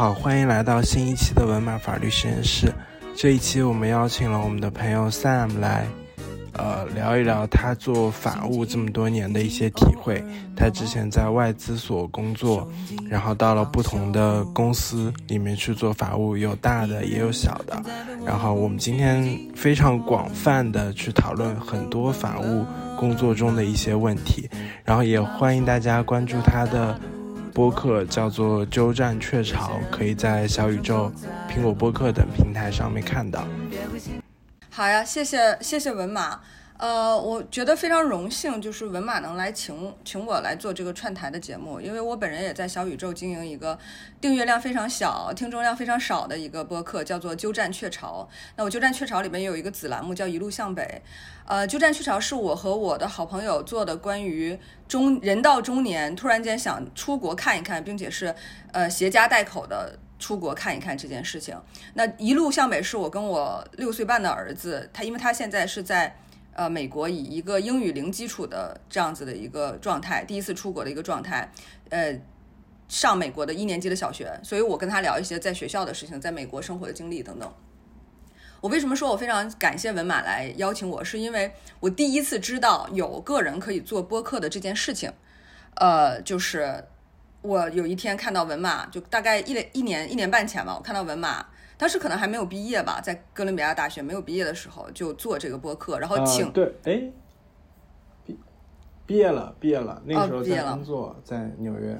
好，欢迎来到新一期的文马法律实验室。这一期我们邀请了我们的朋友 Sam 来，呃，聊一聊他做法务这么多年的一些体会。他之前在外资所工作，然后到了不同的公司里面去做法务，有大的也有小的。然后我们今天非常广泛的去讨论很多法务工作中的一些问题，然后也欢迎大家关注他的。播客叫做《鸠占鹊巢》，可以在小宇宙、苹果播客等平台上面看到。好呀，谢谢谢谢文马。呃，我觉得非常荣幸，就是文马能来请请我来做这个串台的节目，因为我本人也在小宇宙经营一个订阅量非常小、听众量非常少的一个播客，叫做《鸠占鹊巢》。那我《鸠占鹊巢》里面有一个子栏目叫《一路向北》。呃，鸠占鹊巢是我和我的好朋友做的关于中人到中年突然间想出国看一看，并且是呃携家带口的出国看一看这件事情。那一路向北是我跟我六岁半的儿子，他因为他现在是在呃美国以一个英语零基础的这样子的一个状态，第一次出国的一个状态，呃，上美国的一年级的小学，所以我跟他聊一些在学校的事情，在美国生活的经历等等。我为什么说我非常感谢文马来邀请我？是因为我第一次知道有个人可以做播客的这件事情。呃，就是我有一天看到文马，就大概一一年一年半前吧，我看到文马，当时可能还没有毕业吧，在哥伦比亚大学没有毕业的时候就做这个播客，然后请对，哎，毕毕业了，毕业了，那个时候在工作，在纽约，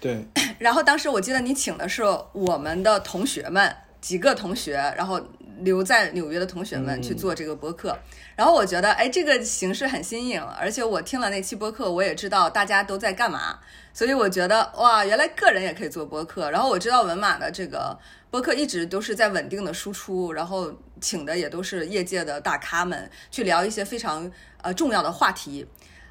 对。然后当时我记得你请的是我们的同学们几个同学，然后。留在纽约的同学们去做这个播客，然后我觉得，哎，这个形式很新颖，而且我听了那期播客，我也知道大家都在干嘛，所以我觉得，哇，原来个人也可以做播客。然后我知道文马的这个播客一直都是在稳定的输出，然后请的也都是业界的大咖们去聊一些非常呃重要的话题，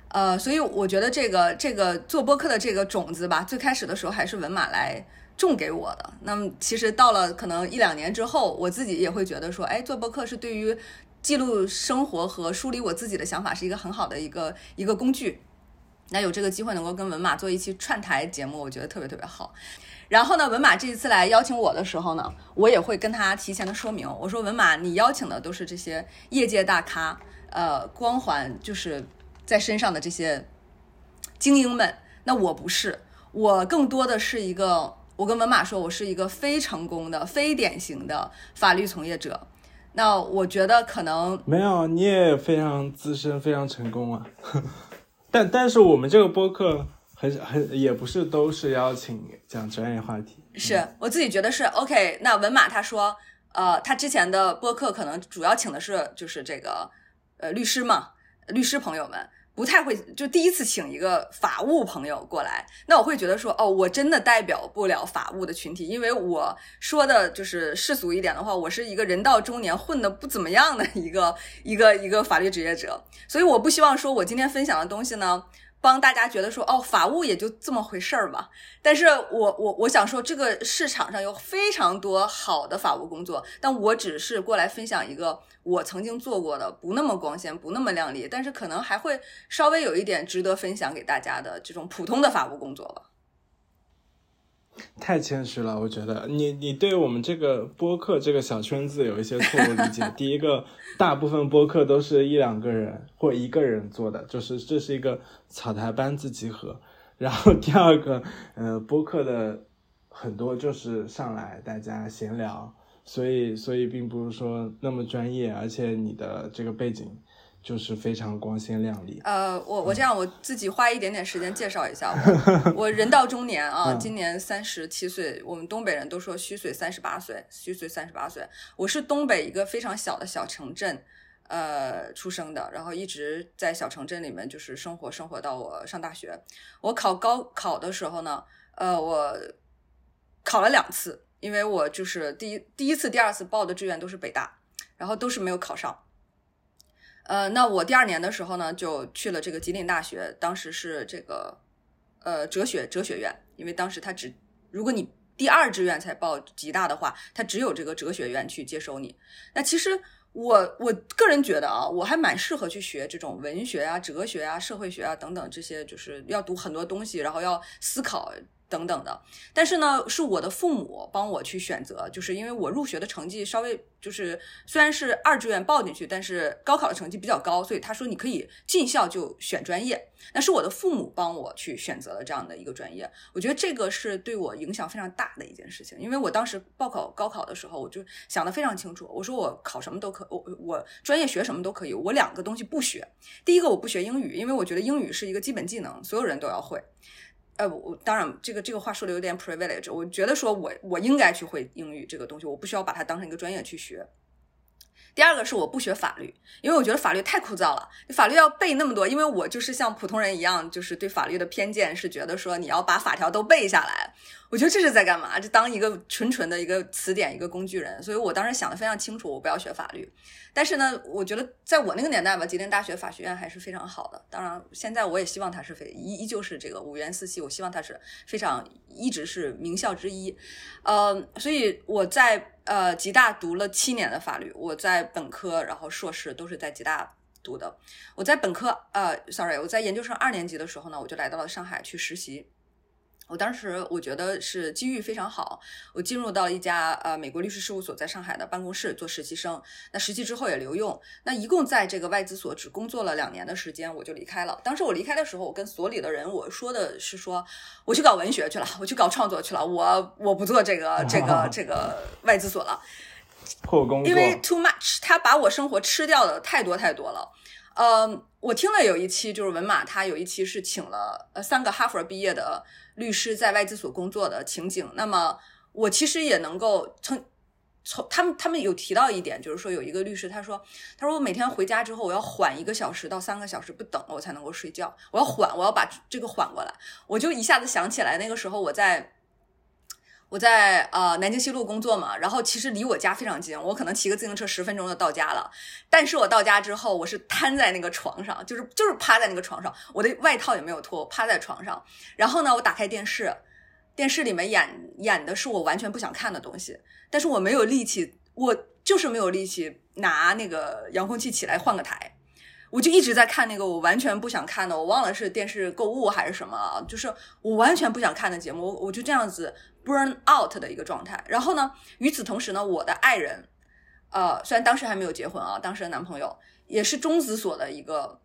呃，所以我觉得这个这个做播客的这个种子吧，最开始的时候还是文马来。种给我的，那么其实到了可能一两年之后，我自己也会觉得说，哎，做播客是对于记录生活和梳理我自己的想法是一个很好的一个一个工具。那有这个机会能够跟文马做一期串台节目，我觉得特别特别好。然后呢，文马这一次来邀请我的时候呢，我也会跟他提前的说明，我说文马，你邀请的都是这些业界大咖，呃，光环就是在身上的这些精英们，那我不是，我更多的是一个。我跟文马说，我是一个非成功的、非典型的法律从业者。那我觉得可能没有，你也非常资深、非常成功啊。但但是我们这个播客很很也不是都是邀请讲专业话题。是我自己觉得是 OK。那文马他说，呃，他之前的播客可能主要请的是就是这个呃律师嘛，律师朋友们。不太会，就第一次请一个法务朋友过来，那我会觉得说，哦，我真的代表不了法务的群体，因为我说的就是世俗一点的话，我是一个人到中年混的不怎么样的一个一个一个法律职业者，所以我不希望说我今天分享的东西呢。帮大家觉得说哦，法务也就这么回事儿吧。但是我我我想说，这个市场上有非常多好的法务工作，但我只是过来分享一个我曾经做过的不那么光鲜、不那么亮丽，但是可能还会稍微有一点值得分享给大家的这种普通的法务工作吧。太谦虚了，我觉得你你对我们这个播客这个小圈子有一些错误理解。第一个，大部分播客都是一两个人或一个人做的，就是这是一个草台班子集合。然后第二个，呃，播客的很多就是上来大家闲聊，所以所以并不是说那么专业，而且你的这个背景。就是非常光鲜亮丽。呃，我我这样我自己花一点点时间介绍一下 我。我人到中年啊，今年三十七岁。我们东北人都说虚岁三十八岁，虚岁三十八岁。我是东北一个非常小的小城镇，呃，出生的，然后一直在小城镇里面就是生活，生活到我上大学。我考高考的时候呢，呃，我考了两次，因为我就是第一第一次、第二次报的志愿都是北大，然后都是没有考上。呃，那我第二年的时候呢，就去了这个吉林大学，当时是这个呃哲学哲学院，因为当时他只如果你第二志愿才报吉大的话，他只有这个哲学院去接收你。那其实我我个人觉得啊，我还蛮适合去学这种文学啊、哲学啊、社会学啊等等这些，就是要读很多东西，然后要思考。等等的。但是呢，是我的父母帮我去选择，就是因为我入学的成绩稍微就是虽然是二志愿报进去，但是高考的成绩比较高，所以他说你可以进校就选专业。那是我的父母帮我去选择了这样的一个专业，我觉得这个是对我影响非常大的一件事情，因为我当时报考高考的时候，我就想的非常清楚，我说我考什么都可，我我专业学什么都可以，我两个东西不学。第一个我不学英语，因为我觉得英语是一个基本技能，所有人都要会。呃，我当然这个这个话说的有点 privilege，我觉得说我我应该去会英语这个东西，我不需要把它当成一个专业去学。第二个是我不学法律，因为我觉得法律太枯燥了，法律要背那么多，因为我就是像普通人一样，就是对法律的偏见是觉得说你要把法条都背下来。我觉得这是在干嘛？就当一个纯纯的一个词典、一个工具人。所以我当时想的非常清楚，我不要学法律。但是呢，我觉得在我那个年代吧，吉林大学法学院还是非常好的。当然，现在我也希望它是非依依旧是这个五院四系，我希望它是非常一直是名校之一。呃，所以我在呃吉大读了七年的法律，我在本科然后硕士都是在吉大读的。我在本科呃，sorry，我在研究生二年级的时候呢，我就来到了上海去实习。我当时我觉得是机遇非常好，我进入到一家呃美国律师事务所在上海的办公室做实习生。那实习之后也留用，那一共在这个外资所只工作了两年的时间，我就离开了。当时我离开的时候，我跟所里的人我说的是说，我去搞文学去了，我去搞创作去了，我我不做这个 这个这个外资所了，破工作，因为 too much，他把我生活吃掉的太多太多了。呃，我听了有一期就是文马，他有一期是请了呃三个哈佛毕业的。律师在外资所工作的情景，那么我其实也能够从从他们他们有提到一点，就是说有一个律师他说他说我每天回家之后我要缓一个小时到三个小时不等我才能够睡觉，我要缓我要把这个缓过来，我就一下子想起来那个时候我在我在呃南京西路工作嘛，然后其实离我家非常近，我可能骑个自行车十分钟就到家了，但是我到家之后我是瘫在那个床上，就是就是趴在那个床上，我的外套也没有脱，趴在床上，然后呢我打开电视。电视里面演演的是我完全不想看的东西，但是我没有力气，我就是没有力气拿那个遥控器起来换个台，我就一直在看那个我完全不想看的，我忘了是电视购物还是什么，就是我完全不想看的节目，我就这样子 burn out 的一个状态。然后呢，与此同时呢，我的爱人，呃，虽然当时还没有结婚啊，当时的男朋友也是中子所的一个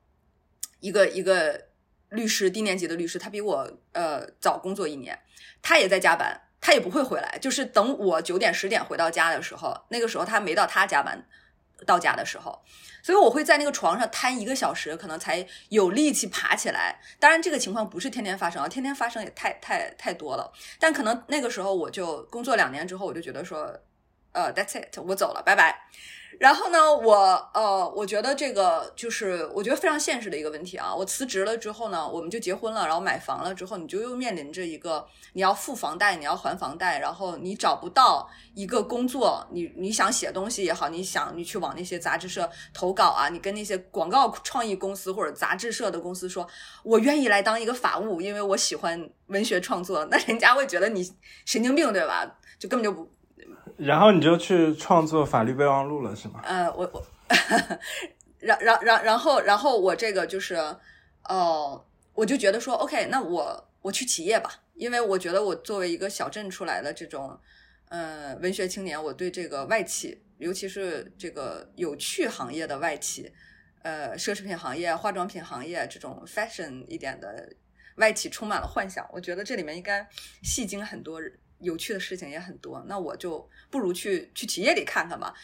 一个一个律师，低年级的律师，他比我呃早工作一年。他也在加班，他也不会回来。就是等我九点十点回到家的时候，那个时候他没到他加班到家的时候，所以我会在那个床上瘫一个小时，可能才有力气爬起来。当然，这个情况不是天天发生啊，天天发生也太太太多了。但可能那个时候我就工作两年之后，我就觉得说，呃，That's it，我走了，拜拜。然后呢，我呃，我觉得这个就是我觉得非常现实的一个问题啊。我辞职了之后呢，我们就结婚了，然后买房了之后，你就又面临着一个你要付房贷，你要还房贷，然后你找不到一个工作，你你想写东西也好，你想你去往那些杂志社投稿啊，你跟那些广告创意公司或者杂志社的公司说，我愿意来当一个法务，因为我喜欢文学创作，那人家会觉得你神经病对吧？就根本就不。然后你就去创作法律备忘录了，是吗？呃，我我，然然然然后然后我这个就是，哦，我就觉得说，OK，那我我去企业吧，因为我觉得我作为一个小镇出来的这种，呃，文学青年，我对这个外企，尤其是这个有趣行业的外企，呃，奢侈品行业、化妆品行业这种 fashion 一点的外企，充满了幻想。我觉得这里面应该戏精很多人。有趣的事情也很多，那我就不如去去企业里看看吧，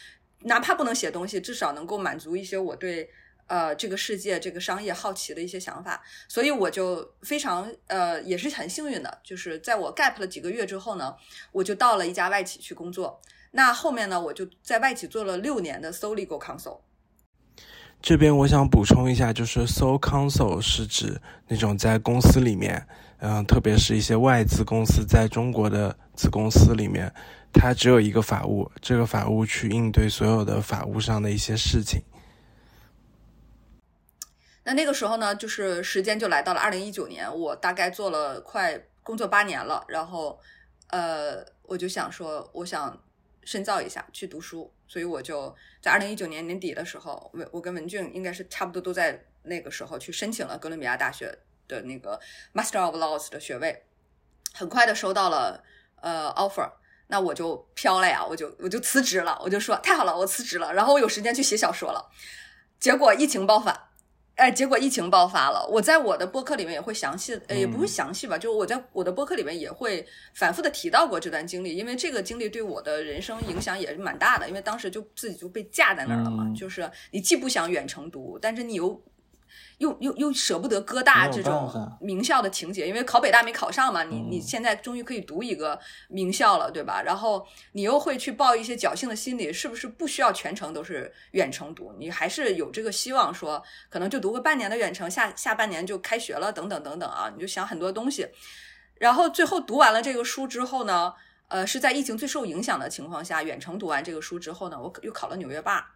哪怕不能写东西，至少能够满足一些我对呃这个世界这个商业好奇的一些想法。所以我就非常呃也是很幸运的，就是在我 gap 了几个月之后呢，我就到了一家外企去工作。那后面呢，我就在外企做了六年的 sole legal counsel。这边我想补充一下，就是 sole counsel 是指那种在公司里面。嗯，特别是一些外资公司在中国的子公司里面，它只有一个法务，这个法务去应对所有的法务上的一些事情。那那个时候呢，就是时间就来到了二零一九年，我大概做了快工作八年了，然后呃，我就想说，我想深造一下，去读书，所以我就在二零一九年年底的时候，我我跟文俊应该是差不多都在那个时候去申请了哥伦比亚大学。的那个 Master of Laws 的学位，很快的收到了呃 offer，那我就飘了呀，我就我就辞职了，我就说太好了，我辞职了，然后我有时间去写小说了。结果疫情爆发，哎，结果疫情爆发了。我在我的播客里面也会详细，呃，也不会详细吧，就是我在我的播客里面也会反复的提到过这段经历，因为这个经历对我的人生影响也是蛮大的，因为当时就自己就被架在那儿了嘛，就是你既不想远程读，但是你又。又又又舍不得哥大这种名校的情节，因为考北大没考上嘛，你你现在终于可以读一个名校了，对吧？然后你又会去抱一些侥幸的心理，是不是不需要全程都是远程读？你还是有这个希望，说可能就读个半年的远程，下下半年就开学了，等等等等啊，你就想很多东西。然后最后读完了这个书之后呢，呃，是在疫情最受影响的情况下，远程读完这个书之后呢，我又考了纽约霸。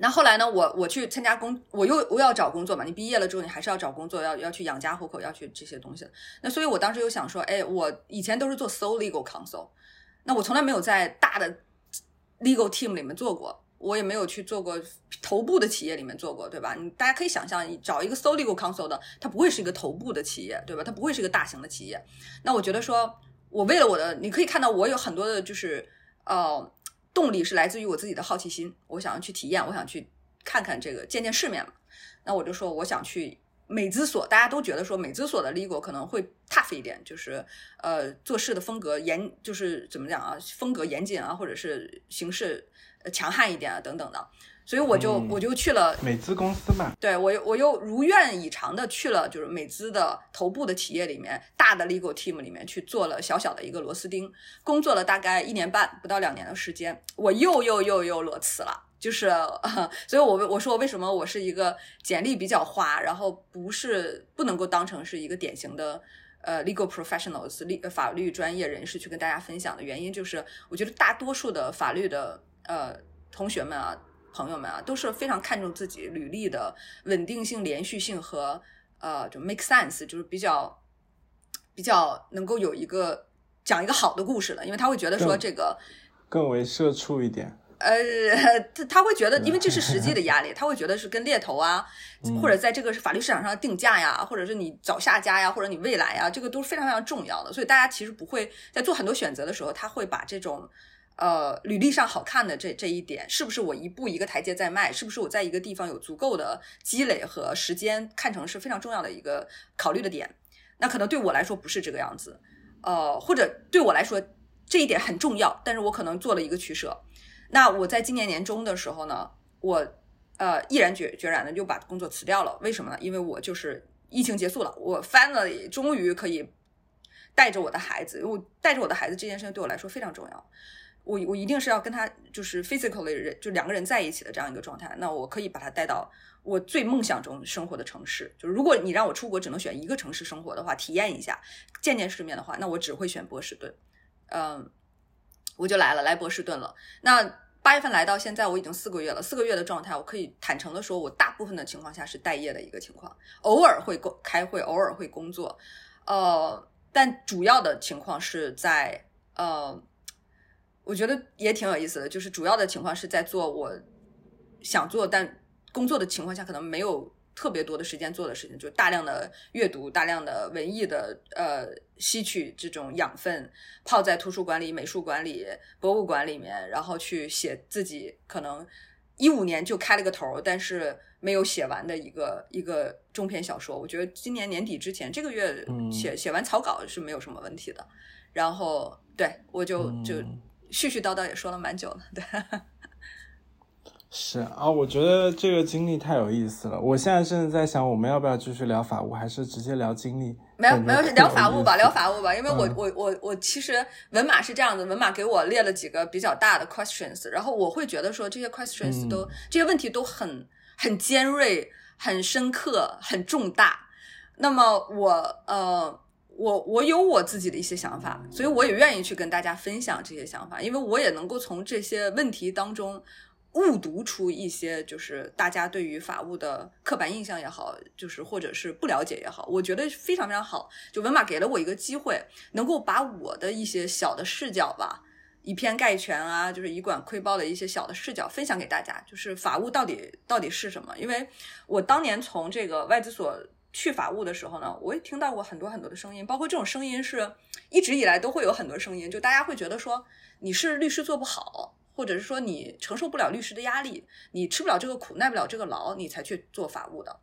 那后来呢？我我去参加工，我又我要找工作嘛。你毕业了之后，你还是要找工作，要要去养家糊口，要去这些东西。那所以我当时又想说，哎，我以前都是做 sole legal counsel，那我从来没有在大的 legal team 里面做过，我也没有去做过头部的企业里面做过，对吧？你大家可以想象，找一个 sole legal counsel 的，它不会是一个头部的企业，对吧？它不会是一个大型的企业。那我觉得说，我为了我的，你可以看到我有很多的，就是呃。动力是来自于我自己的好奇心，我想要去体验，我想去看看这个，见见世面嘛。那我就说，我想去美资所，大家都觉得说美资所的 legal 可能会 tough 一点，就是呃做事的风格严，就是怎么讲啊，风格严谨啊，或者是形式强悍一点啊，等等的。所以我就我就去了美资公司嘛，对我我又如愿以偿的去了，就是美资的头部的企业里面大的 legal team 里面去做了小小的一个螺丝钉，工作了大概一年半不到两年的时间，我又又又又裸辞了，就是，所以我我说为什么我是一个简历比较花，然后不是不能够当成是一个典型的呃 legal professionals 律法律专业人士去跟大家分享的原因，就是我觉得大多数的法律的呃同学们啊。朋友们啊，都是非常看重自己履历的稳定性、连续性和呃，就 make sense，就是比较比较能够有一个讲一个好的故事的，因为他会觉得说这个更为社畜一点。呃，他他会觉得，因为这是实际的压力，他会觉得是跟猎头啊，或者在这个法律市场上定价呀，或者是你找下家呀，或者你未来呀，这个都是非常非常重要的。所以大家其实不会在做很多选择的时候，他会把这种。呃，履历上好看的这这一点，是不是我一步一个台阶在迈？是不是我在一个地方有足够的积累和时间，看成是非常重要的一个考虑的点？那可能对我来说不是这个样子，呃，或者对我来说这一点很重要，但是我可能做了一个取舍。那我在今年年中的时候呢，我呃毅然决决然的就把工作辞掉了。为什么呢？因为我就是疫情结束了，我 finally 终于可以带着我的孩子，因为带着我的孩子这件事情对我来说非常重要。我我一定是要跟他就是 physically 人就两个人在一起的这样一个状态，那我可以把他带到我最梦想中生活的城市。就如果你让我出国只能选一个城市生活的话，体验一下见见世面的话，那我只会选波士顿。嗯，我就来了，来波士顿了。那八月份来到现在，我已经四个月了。四个月的状态，我可以坦诚的说，我大部分的情况下是待业的一个情况，偶尔会工开会，偶尔会工作。呃，但主要的情况是在呃。我觉得也挺有意思的，就是主要的情况是在做我想做但工作的情况下，可能没有特别多的时间做的事情，就大量的阅读，大量的文艺的呃吸取这种养分，泡在图书馆里、美术馆里、博物馆里面，然后去写自己可能一五年就开了个头，但是没有写完的一个一个中篇小说。我觉得今年年底之前，这个月写写完草稿是没有什么问题的。然后对我就就。絮絮叨叨也说了蛮久了，对。是啊，我觉得这个经历太有意思了。我现在甚至在想，我们要不要继续聊法务，还是直接聊经历？没有，没有，聊法务吧，聊法务吧。因为我，我，我，我其实文马是这样子，文马给我列了几个比较大的 questions，然后我会觉得说这些 questions 都这些问题都很很尖锐、很深刻、很重大。那么我呃。我我有我自己的一些想法，所以我也愿意去跟大家分享这些想法，因为我也能够从这些问题当中误读出一些，就是大家对于法务的刻板印象也好，就是或者是不了解也好，我觉得非常非常好。就文马给了我一个机会，能够把我的一些小的视角吧，以偏概全啊，就是以管窥豹的一些小的视角分享给大家，就是法务到底到底是什么？因为我当年从这个外资所。去法务的时候呢，我也听到过很多很多的声音，包括这种声音是一直以来都会有很多声音，就大家会觉得说你是律师做不好，或者是说你承受不了律师的压力，你吃不了这个苦，耐不了这个劳，你才去做法务的。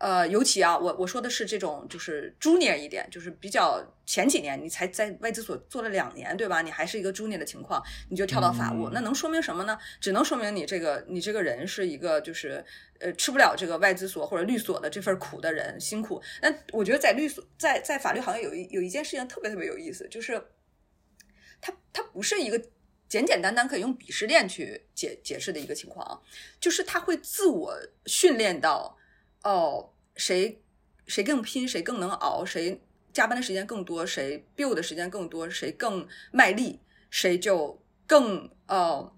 呃，尤其啊，我我说的是这种，就是 junior 一点，就是比较前几年，你才在外资所做了两年，对吧？你还是一个 junior 的情况，你就跳到法务，那能说明什么呢？只能说明你这个你这个人是一个就是呃吃不了这个外资所或者律所的这份苦的人，辛苦。那我觉得在律所，在在法律行业有一有一件事情特别特别有意思，就是它它不是一个简简单单可以用鄙视链去解解释的一个情况啊，就是他会自我训练到。哦，谁谁更拼，谁更能熬，谁加班的时间更多，谁 build 的时间更多，谁更卖力，谁就更呃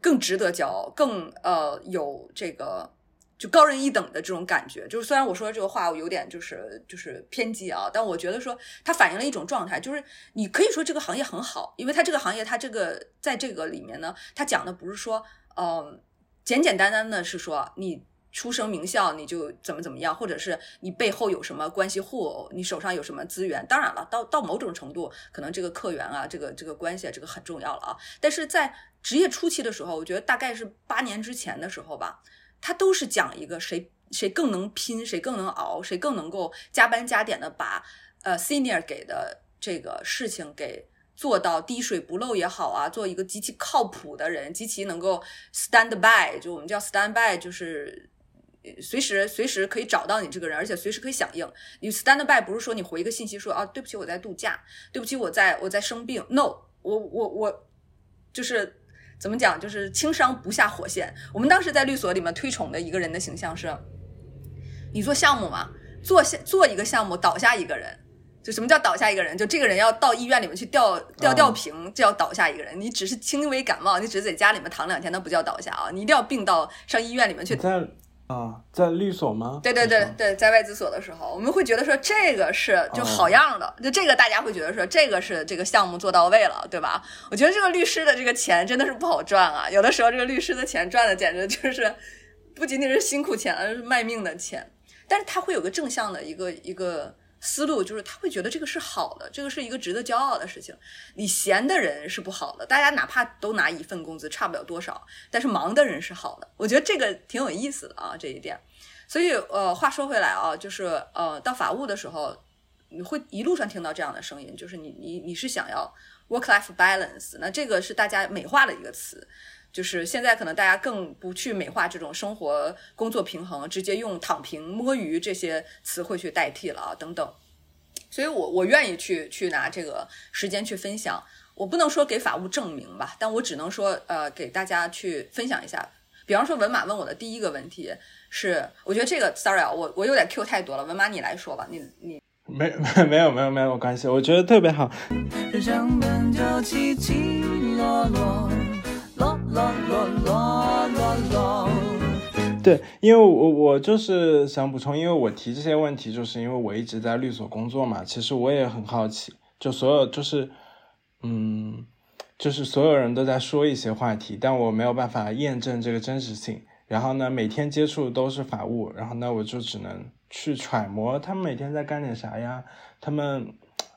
更值得骄傲，更呃有这个就高人一等的这种感觉。就是虽然我说这个话我有点就是就是偏激啊，但我觉得说它反映了一种状态，就是你可以说这个行业很好，因为它这个行业它这个在这个里面呢，它讲的不是说嗯简简单单的是说你。出生名校你就怎么怎么样，或者是你背后有什么关系户，你手上有什么资源？当然了，到到某种程度，可能这个客源啊，这个这个关系啊，这个很重要了啊。但是在职业初期的时候，我觉得大概是八年之前的时候吧，他都是讲一个谁谁更能拼，谁更能熬，谁更能够加班加点的把呃 senior 给的这个事情给做到滴水不漏也好啊，做一个极其靠谱的人，极其能够 stand by，就我们叫 stand by，就是。随时随时可以找到你这个人，而且随时可以响应。你 stand by 不是说你回一个信息说啊，对不起我在度假，对不起我在我在生病。No，我我我就是怎么讲，就是轻伤不下火线。我们当时在律所里面推崇的一个人的形象是，你做项目嘛，做下做一个项目倒下一个人，就什么叫倒下一个人？就这个人要到医院里面去吊吊吊瓶，就要倒下一个人。你只是轻微感冒，你只是在家里面躺两天，那不叫倒下啊，你一定要病到上医院里面去。啊，在律所吗？对对对对，在外资所的时候，我们会觉得说这个是就好样的，就这个大家会觉得说这个是这个项目做到位了，对吧？我觉得这个律师的这个钱真的是不好赚啊，有的时候这个律师的钱赚的简直就是不仅仅是辛苦钱，而是卖命的钱。但是他会有个正向的一个一个。思路就是他会觉得这个是好的，这个是一个值得骄傲的事情。你闲的人是不好的，大家哪怕都拿一份工资，差不了多少。但是忙的人是好的，我觉得这个挺有意思的啊，这一点。所以呃，话说回来啊，就是呃，到法务的时候，你会一路上听到这样的声音，就是你你你是想要 work life balance，那这个是大家美化的一个词，就是现在可能大家更不去美化这种生活工作平衡，直接用躺平摸鱼这些词汇去代替了啊，等等。所以，我我愿意去去拿这个时间去分享。我不能说给法务证明吧，但我只能说，呃，给大家去分享一下。比方说，文马问我的第一个问题是，我觉得这个，sorry 啊，我我有点 Q 太多了。文马，你来说吧，你你没 没有没有没有关系，我觉得特别好。人生本就起起，落落。对，因为我我就是想补充，因为我提这些问题，就是因为我一直在律所工作嘛。其实我也很好奇，就所有就是，嗯，就是所有人都在说一些话题，但我没有办法验证这个真实性。然后呢，每天接触都是法务，然后呢，我就只能去揣摩他们每天在干点啥呀？他们，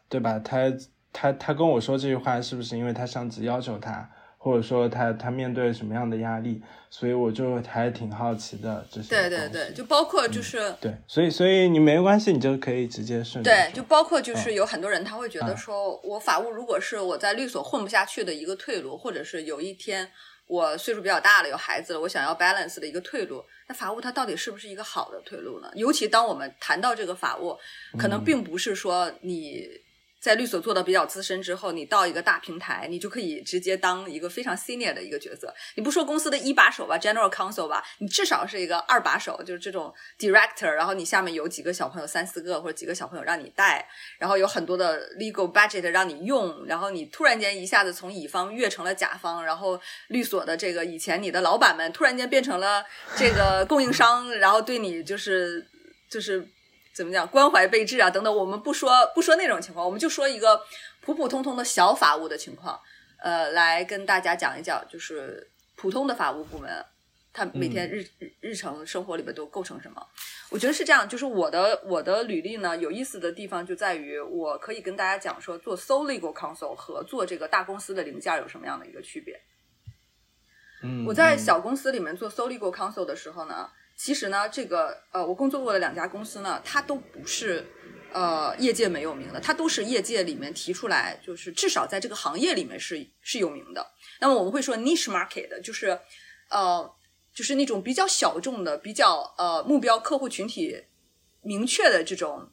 对吧？他他他跟我说这句话，是不是因为他上级要求他？或者说他他面对什么样的压力，所以我就还挺好奇的这些。对对对，就包括就是对，所以所以你没关系，你就可以直接顺。对，就包括就是有很多人他会觉得说，我法务如果是我在律所混不下去的一个退路，或者是有一天我岁数比较大了，有孩子了，我想要 balance 的一个退路，那法务它到底是不是一个好的退路呢？尤其当我们谈到这个法务，可能并不是说你。在律所做的比较资深之后，你到一个大平台，你就可以直接当一个非常 senior 的一个角色。你不说公司的一把手吧，general counsel 吧，你至少是一个二把手，就是这种 director。然后你下面有几个小朋友，三四个或者几个小朋友让你带，然后有很多的 legal budget 让你用。然后你突然间一下子从乙方跃成了甲方，然后律所的这个以前你的老板们突然间变成了这个供应商，然后对你就是就是。怎么讲关怀备至啊等等，我们不说不说那种情况，我们就说一个普普通通的小法务的情况，呃，来跟大家讲一讲，就是普通的法务部门，他每天日日日常生活里边都构成什么？我觉得是这样，就是我的我的履历呢，有意思的地方就在于，我可以跟大家讲说，做 sole legal counsel 和做这个大公司的零件有什么样的一个区别。嗯，我在小公司里面做 sole legal counsel 的时候呢，其实呢，这个呃，我工作过的两家公司呢，它都不是呃业界没有名的，它都是业界里面提出来，就是至少在这个行业里面是是有名的。那么我们会说 niche market，就是呃。就是那种比较小众的、比较呃目标客户群体明确的这种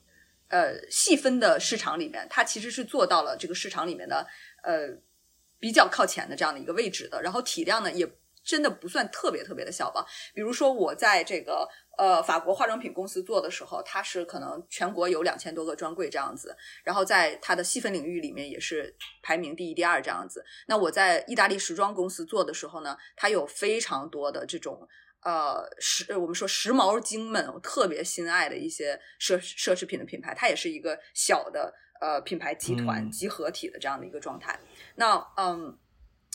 呃细分的市场里面，它其实是做到了这个市场里面的呃比较靠前的这样的一个位置的。然后体量呢，也真的不算特别特别的小吧。比如说我在这个。呃，法国化妆品公司做的时候，它是可能全国有两千多个专柜这样子，然后在它的细分领域里面也是排名第一、第二这样子。那我在意大利时装公司做的时候呢，它有非常多的这种呃时我们说时髦精们特别心爱的一些奢奢侈品的品牌，它也是一个小的呃品牌集团集合体的这样的一个状态。那嗯。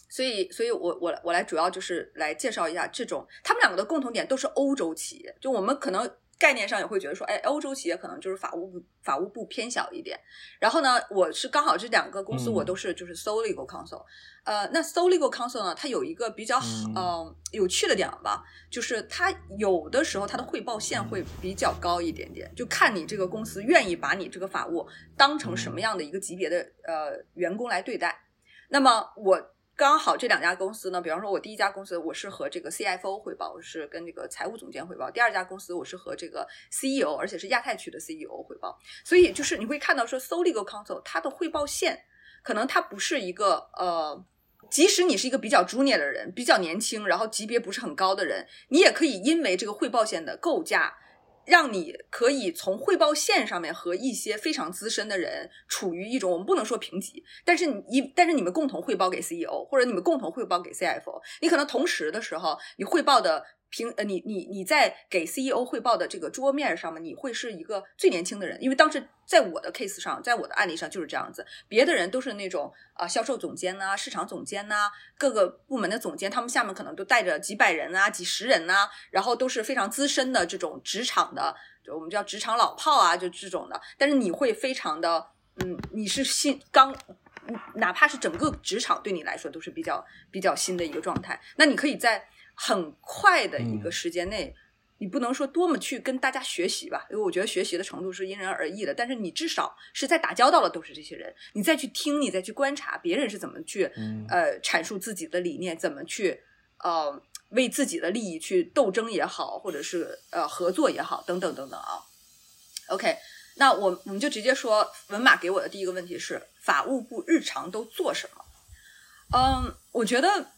所以，所以我我我来主要就是来介绍一下这种，他们两个的共同点都是欧洲企业。就我们可能概念上也会觉得说，哎，欧洲企业可能就是法务部法务部偏小一点。然后呢，我是刚好这两个公司我都是就是 sole legal counsel。呃，那 sole legal counsel 呢，它有一个比较嗯有趣的点吧，就是它有的时候它的汇报线会比较高一点点，就看你这个公司愿意把你这个法务当成什么样的一个级别的呃员工来对待。那么我。刚好这两家公司呢，比方说，我第一家公司我是和这个 CFO 汇报，我是跟这个财务总监汇报；第二家公司我是和这个 CEO，而且是亚太区的 CEO 汇报。所以就是你会看到说，sole legal counsel 它的汇报线可能它不是一个呃，即使你是一个比较 junior 的人，比较年轻，然后级别不是很高的人，你也可以因为这个汇报线的构架。让你可以从汇报线上面和一些非常资深的人处于一种我们不能说平级，但是你一但是你们共同汇报给 CEO 或者你们共同汇报给 CFO，你可能同时的时候你汇报的。平呃，你你你在给 CEO 汇报的这个桌面上面，你会是一个最年轻的人，因为当时在我的 case 上，在我的案例上就是这样子，别的人都是那种啊销售总监呐、市场总监呐、各个部门的总监，他们下面可能都带着几百人啊、几十人呐，然后都是非常资深的这种职场的，就我们叫职场老炮啊，就这种的。但是你会非常的，嗯，你是新刚，哪怕是整个职场对你来说都是比较比较新的一个状态，那你可以在。很快的一个时间内，你不能说多么去跟大家学习吧，因为我觉得学习的程度是因人而异的。但是你至少是在打交道的都是这些人，你再去听，你再去观察别人是怎么去呃阐述自己的理念，怎么去呃为自己的利益去斗争也好，或者是呃合作也好，等等等等啊。OK，那我我们就直接说，文马给我的第一个问题是法务部日常都做什么？嗯，我觉得。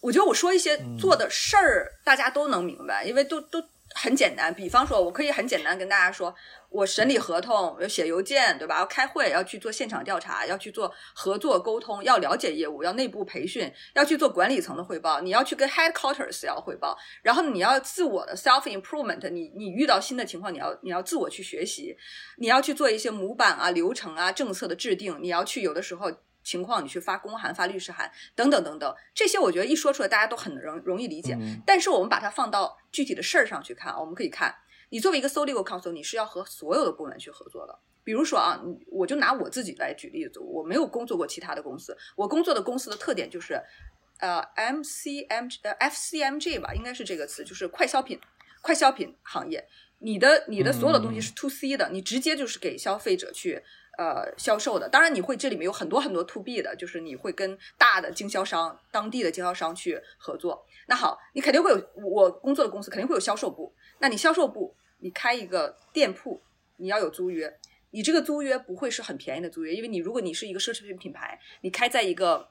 我觉得我说一些做的事儿，大家都能明白，因为都都很简单。比方说，我可以很简单跟大家说，我审理合同，要写邮件，对吧？要开会，要去做现场调查，要去做合作沟通，要了解业务，要内部培训，要去做管理层的汇报，你要去跟 headquarters 要汇报，然后你要自我的 self improvement，你你遇到新的情况，你要你要自我去学习，你要去做一些模板啊、流程啊、政策的制定，你要去有的时候。情况，你去发公函、发律师函等等等等，这些我觉得一说出来，大家都很容容易理解。但是我们把它放到具体的事儿上去看啊，我们可以看，你作为一个 sole legal counsel，你是要和所有的部门去合作的。比如说啊，我就拿我自己来举例子，我没有工作过其他的公司，我工作的公司的特点就是，呃，MCM 呃 FCMG 吧，应该是这个词，就是快消品，快消品行业，你的你的所有的东西是 to C 的，你直接就是给消费者去。呃，销售的，当然你会这里面有很多很多 to B 的，就是你会跟大的经销商、当地的经销商去合作。那好，你肯定会有我工作的公司肯定会有销售部。那你销售部，你开一个店铺，你要有租约，你这个租约不会是很便宜的租约，因为你如果你是一个奢侈品品牌，你开在一个。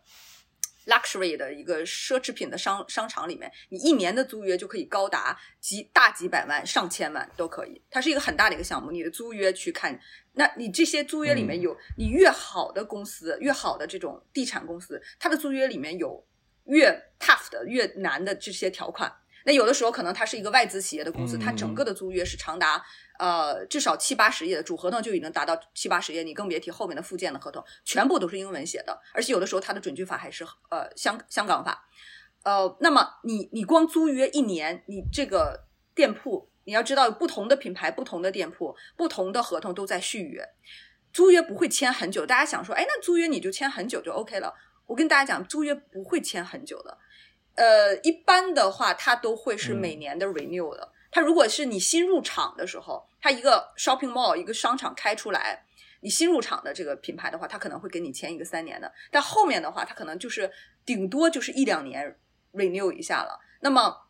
Luxury 的一个奢侈品的商商场里面，你一年的租约就可以高达几大几百万、上千万都可以。它是一个很大的一个项目，你的租约去看，那你这些租约里面有你越好的公司、越好的这种地产公司，它的租约里面有越 tough 的、越难的这些条款。那有的时候可能它是一个外资企业的公司，它整个的租约是长达。呃，至少七八十页的主合同就已经达到七八十页，你更别提后面的附件的合同，全部都是英文写的，而且有的时候它的准据法还是呃香香港法。呃，那么你你光租约一年，你这个店铺你要知道，不同的品牌、不同的店铺、不同的合同都在续约，租约不会签很久。大家想说，哎，那租约你就签很久就 OK 了？我跟大家讲，租约不会签很久的。呃，一般的话，它都会是每年的 renew 的。它如果是你新入场的时候，它一个 shopping mall 一个商场开出来，你新入场的这个品牌的话，它可能会给你签一个三年的。但后面的话，它可能就是顶多就是一两年 renew 一下了。那么，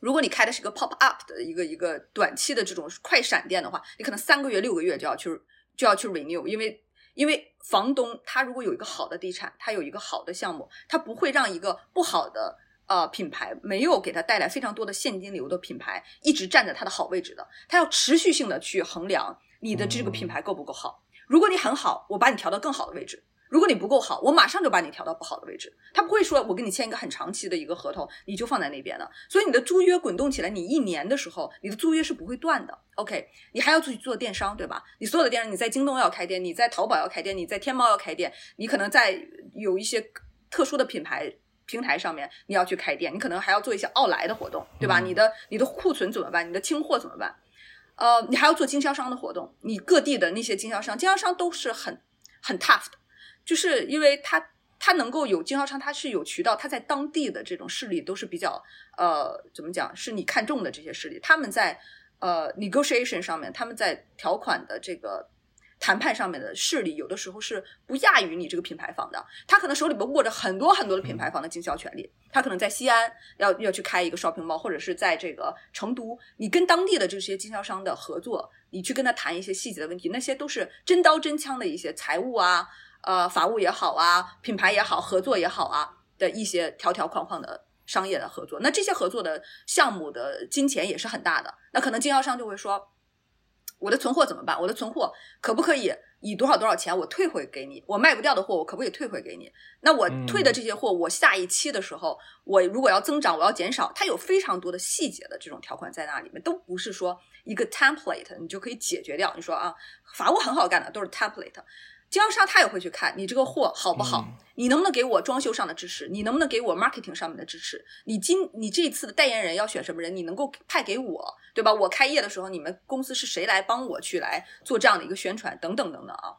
如果你开的是个 pop up 的一个一个短期的这种快闪店的话，你可能三个月、六个月就要去就要去 renew，因为因为房东他如果有一个好的地产，他有一个好的项目，他不会让一个不好的。呃，品牌没有给他带来非常多的现金流的品牌，一直站在他的好位置的，他要持续性的去衡量你的这个品牌够不够好。如果你很好，我把你调到更好的位置；如果你不够好，我马上就把你调到不好的位置。他不会说我跟你签一个很长期的一个合同，你就放在那边的。所以你的租约滚动起来，你一年的时候，你的租约是不会断的。OK，你还要去做电商，对吧？你所有的电商，你在京东要开店，你在淘宝要开店，你在天猫要开店，你可能在有一些特殊的品牌。平台上面你要去开店，你可能还要做一些奥莱的活动，对吧？你的你的库存怎么办？你的清货怎么办？呃，你还要做经销商的活动，你各地的那些经销商，经销商都是很很 tough 的，就是因为他他能够有经销商，他是有渠道，他在当地的这种势力都是比较呃怎么讲？是你看中的这些势力，他们在呃 negotiation 上面，他们在条款的这个。谈判上面的势力有的时候是不亚于你这个品牌方的，他可能手里边握着很多很多的品牌方的经销权利，他可能在西安要要去开一个 shopping mall，或者是在这个成都，你跟当地的这些经销商的合作，你去跟他谈一些细节的问题，那些都是真刀真枪的一些财务啊，呃，法务也好啊，品牌也好，合作也好啊的一些条条框框的商业的合作，那这些合作的项目的金钱也是很大的，那可能经销商就会说。我的存货怎么办？我的存货可不可以以多少多少钱我退回给你？我卖不掉的货我可不可以退回给你？那我退的这些货，我下一期的时候，我如果要增长，我要减少，它有非常多的细节的这种条款在那里面，都不是说一个 template 你就可以解决掉。你说啊，法务很好干的，都是 template。经销商他也会去看你这个货好不好，你能不能给我装修上的支持，你能不能给我 marketing 上面的支持？你今你这一次的代言人要选什么人，你能够派给我，对吧？我开业的时候，你们公司是谁来帮我去来做这样的一个宣传等等等等啊？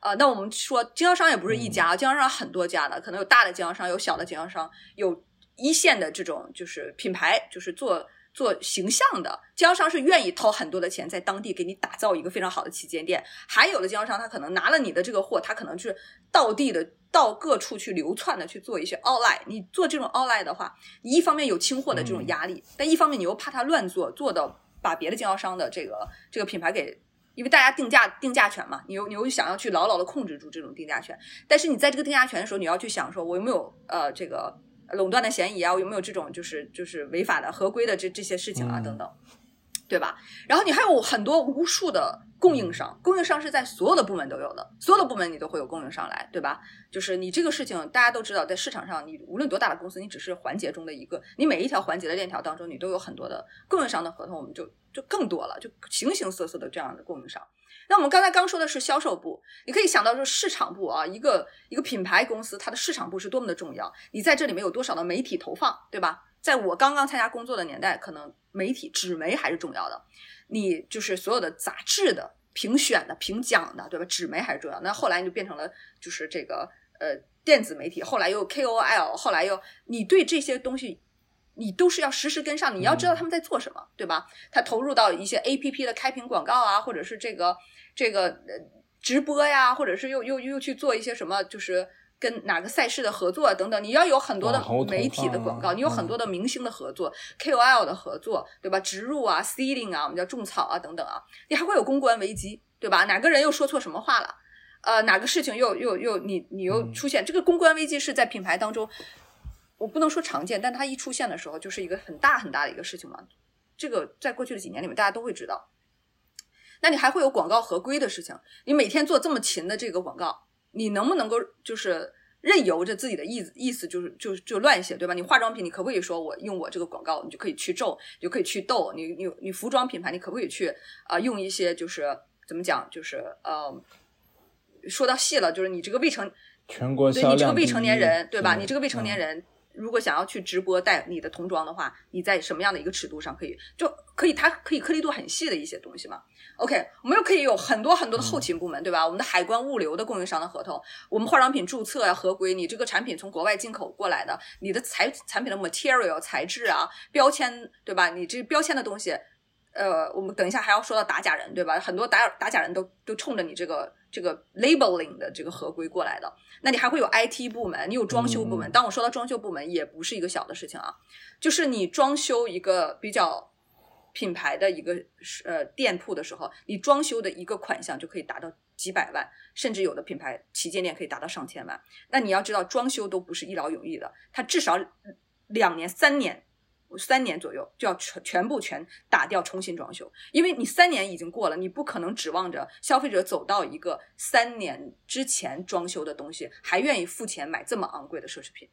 啊，那我们说经销商也不是一家，经销商很多家的，可能有大的经销商，有小的经销商，有一线的这种就是品牌，就是做。做形象的经销商是愿意掏很多的钱在当地给你打造一个非常好的旗舰店，还有的经销商他可能拿了你的这个货，他可能是到地的到各处去流窜的去做一些 online。你做这种 online 的话，你一方面有清货的这种压力，但一方面你又怕他乱做，做的把别的经销商的这个这个品牌给，因为大家定价定价权嘛，你又你又想要去牢牢的控制住这种定价权，但是你在这个定价权的时候，你要去想说，我有没有呃这个。垄断的嫌疑啊，有没有这种就是就是违法的、合规的这这些事情啊等等，对吧？然后你还有很多无数的供应商，供应商是在所有的部门都有的，所有的部门你都会有供应商来，对吧？就是你这个事情大家都知道，在市场上你无论多大的公司，你只是环节中的一个，你每一条环节的链条当中，你都有很多的供应商的合同，我们就就更多了，就形形色色的这样的供应商。那我们刚才刚说的是销售部，你可以想到说市场部啊，一个一个品牌公司，它的市场部是多么的重要。你在这里面有多少的媒体投放，对吧？在我刚刚参加工作的年代，可能媒体纸媒还是重要的。你就是所有的杂志的评选的、评奖的，对吧？纸媒还是重要。那后来你就变成了就是这个呃电子媒体，后来又 KOL，后来又你对这些东西。你都是要实时跟上，你要知道他们在做什么，对吧？他投入到一些 A P P 的开屏广告啊，或者是这个这个呃直播呀，或者是又又又去做一些什么，就是跟哪个赛事的合作等等。你要有很多的媒体的广告，你有很多的明星的合作，K O L 的合作，对吧？植入啊，seeding 啊，我们叫种草啊等等啊。你还会有公关危机，对吧？哪个人又说错什么话了？呃，哪个事情又又又你你又出现这个公关危机是在品牌当中。我不能说常见，但它一出现的时候，就是一个很大很大的一个事情嘛。这个在过去的几年里面，大家都会知道。那你还会有广告合规的事情。你每天做这么勤的这个广告，你能不能够就是任由着自己的意思意思就是就就乱写，对吧？你化妆品，你可不可以说我用我这个广告，你就可以去皱，就可以去痘？你你你服装品牌，你可不可以去啊用一些就是怎么讲，就是呃说到细了，就是你这个未成全国对你这个未成年人，对吧？你这个未成年人。如果想要去直播带你的童装的话，你在什么样的一个尺度上可以就可以，它可以颗粒度很细的一些东西嘛？OK，我们又可以有很多很多的后勤部门，对吧？我们的海关、物流的供应商的合同，我们化妆品注册呀、合规，你这个产品从国外进口过来的，你的材产品的 material 材质啊、标签，对吧？你这标签的东西。呃，我们等一下还要说到打假人，对吧？很多打打假人都都冲着你这个这个 labeling 的这个合规过来的。那你还会有 IT 部门，你有装修部门。当我说到装修部门，也不是一个小的事情啊。就是你装修一个比较品牌的一个呃店铺的时候，你装修的一个款项就可以达到几百万，甚至有的品牌旗舰店可以达到上千万。那你要知道，装修都不是一劳永逸的，它至少两年、三年。三年左右就要全全部全打掉，重新装修，因为你三年已经过了，你不可能指望着消费者走到一个三年之前装修的东西还愿意付钱买这么昂贵的奢侈品，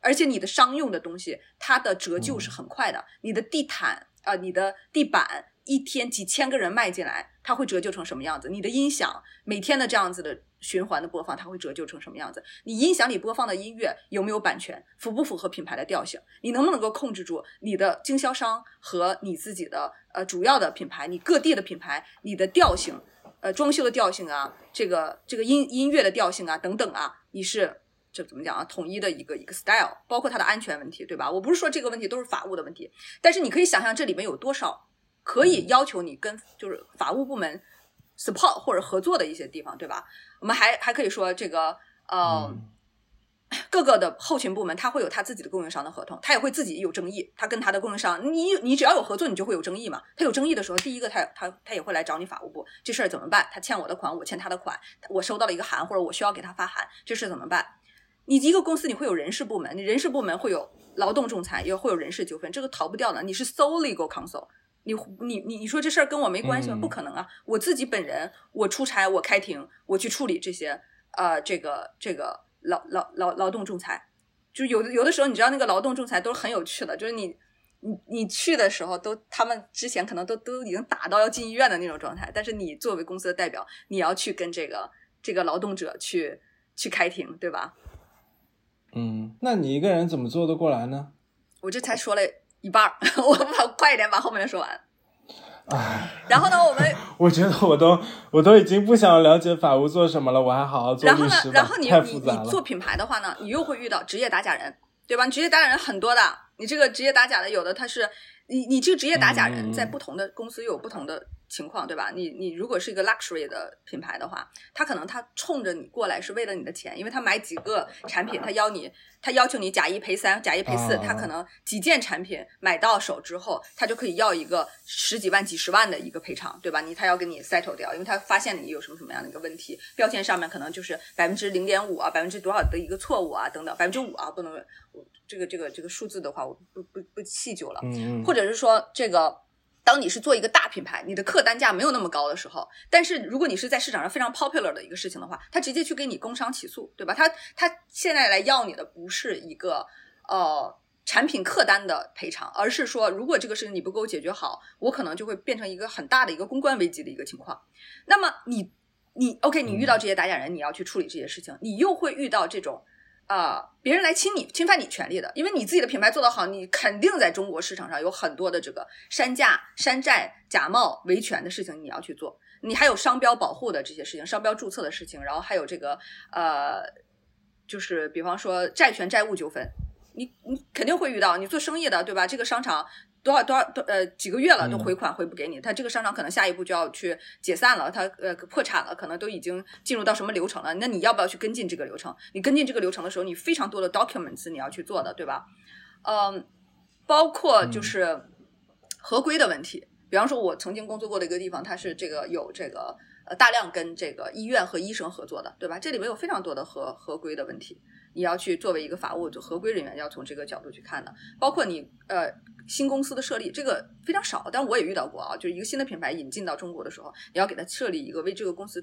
而且你的商用的东西它的折旧是很快的，你的地毯啊，你的地板。一天几千个人迈进来，它会折旧成什么样子？你的音响每天的这样子的循环的播放，它会折旧成什么样子？你音响里播放的音乐有没有版权？符不符合品牌的调性？你能不能够控制住你的经销商和你自己的呃主要的品牌？你各地的品牌，你的调性，呃装修的调性啊，这个这个音音乐的调性啊等等啊，你是这怎么讲啊？统一的一个一个 style，包括它的安全问题，对吧？我不是说这个问题都是法务的问题，但是你可以想象这里面有多少。可以要求你跟就是法务部门 support 或者合作的一些地方，对吧？我们还还可以说这个呃，各个的后勤部门，他会有他自己的供应商的合同，他也会自己有争议，他跟他的供应商，你你只要有合作，你就会有争议嘛。他有争议的时候，第一个他他他也会来找你法务部，这事儿怎么办？他欠我的款，我欠他的款，我收到了一个函，或者我需要给他发函，这事怎么办？你一个公司你会有人事部门，你人事部门会有劳动仲裁，也会有人事纠纷，这个逃不掉的。你是 sole legal counsel。你你你你说这事儿跟我没关系吗？不可能啊！我自己本人，我出差，我开庭，我去处理这些呃，这个这个劳劳劳劳动仲裁，就有的有的时候，你知道那个劳动仲裁都是很有趣的，就是你你你去的时候，都他们之前可能都都已经打到要进医院的那种状态，但是你作为公司的代表，你要去跟这个这个劳动者去去开庭，对吧？嗯，那你一个人怎么做得过来呢？我这才说了。一半儿，我把快一点把后面的说完。唉，然后呢，我们 我觉得我都我都已经不想了解法务做什么了，我还好好做律师。然后呢，然后你你你做品牌的话呢，你又会遇到职业打假人，对吧？职业打假人很多的，你这个职业打假的有的他是你你这个职业打假人在不同的公司又有不同的。情况对吧？你你如果是一个 luxury 的品牌的话，他可能他冲着你过来是为了你的钱，因为他买几个产品，他要你，他要求你假一赔三，假一赔四，他可能几件产品买到手之后，他就可以要一个十几万、几十万的一个赔偿，对吧？你他要给你 settle 掉，因为他发现你有什么什么样的一个问题，标签上面可能就是百分之零点五啊，百分之多少的一个错误啊，等等，百分之五啊，不能这个这个这个数字的话，我不不不细究了，或者是说这个。当你是做一个大品牌，你的客单价没有那么高的时候，但是如果你是在市场上非常 popular 的一个事情的话，他直接去给你工商起诉，对吧？他他现在来要你的不是一个呃产品客单的赔偿，而是说如果这个事情你不给我解决好，我可能就会变成一个很大的一个公关危机的一个情况。那么你你 OK，你遇到这些打假人，你要去处理这些事情，你又会遇到这种。啊，别人来侵你、侵犯你权利的，因为你自己的品牌做得好，你肯定在中国市场上有很多的这个山寨、山寨、假冒、维权的事情，你要去做。你还有商标保护的这些事情，商标注册的事情，然后还有这个呃，就是比方说债权、债务纠纷，你你肯定会遇到。你做生意的，对吧？这个商场。多少多少多呃几个月了都回款回不给你，他这个商场可能下一步就要去解散了，他呃破产了，可能都已经进入到什么流程了？那你要不要去跟进这个流程？你跟进这个流程的时候，你非常多的 documents 你要去做的，对吧？嗯，包括就是合规的问题，比方说我曾经工作过的一个地方，它是这个有这个呃大量跟这个医院和医生合作的，对吧？这里面有非常多的合合规的问题，你要去作为一个法务就合规人员要从这个角度去看的，包括你呃。新公司的设立，这个非常少，但我也遇到过啊。就是一个新的品牌引进到中国的时候，你要给它设立一个为这个公司、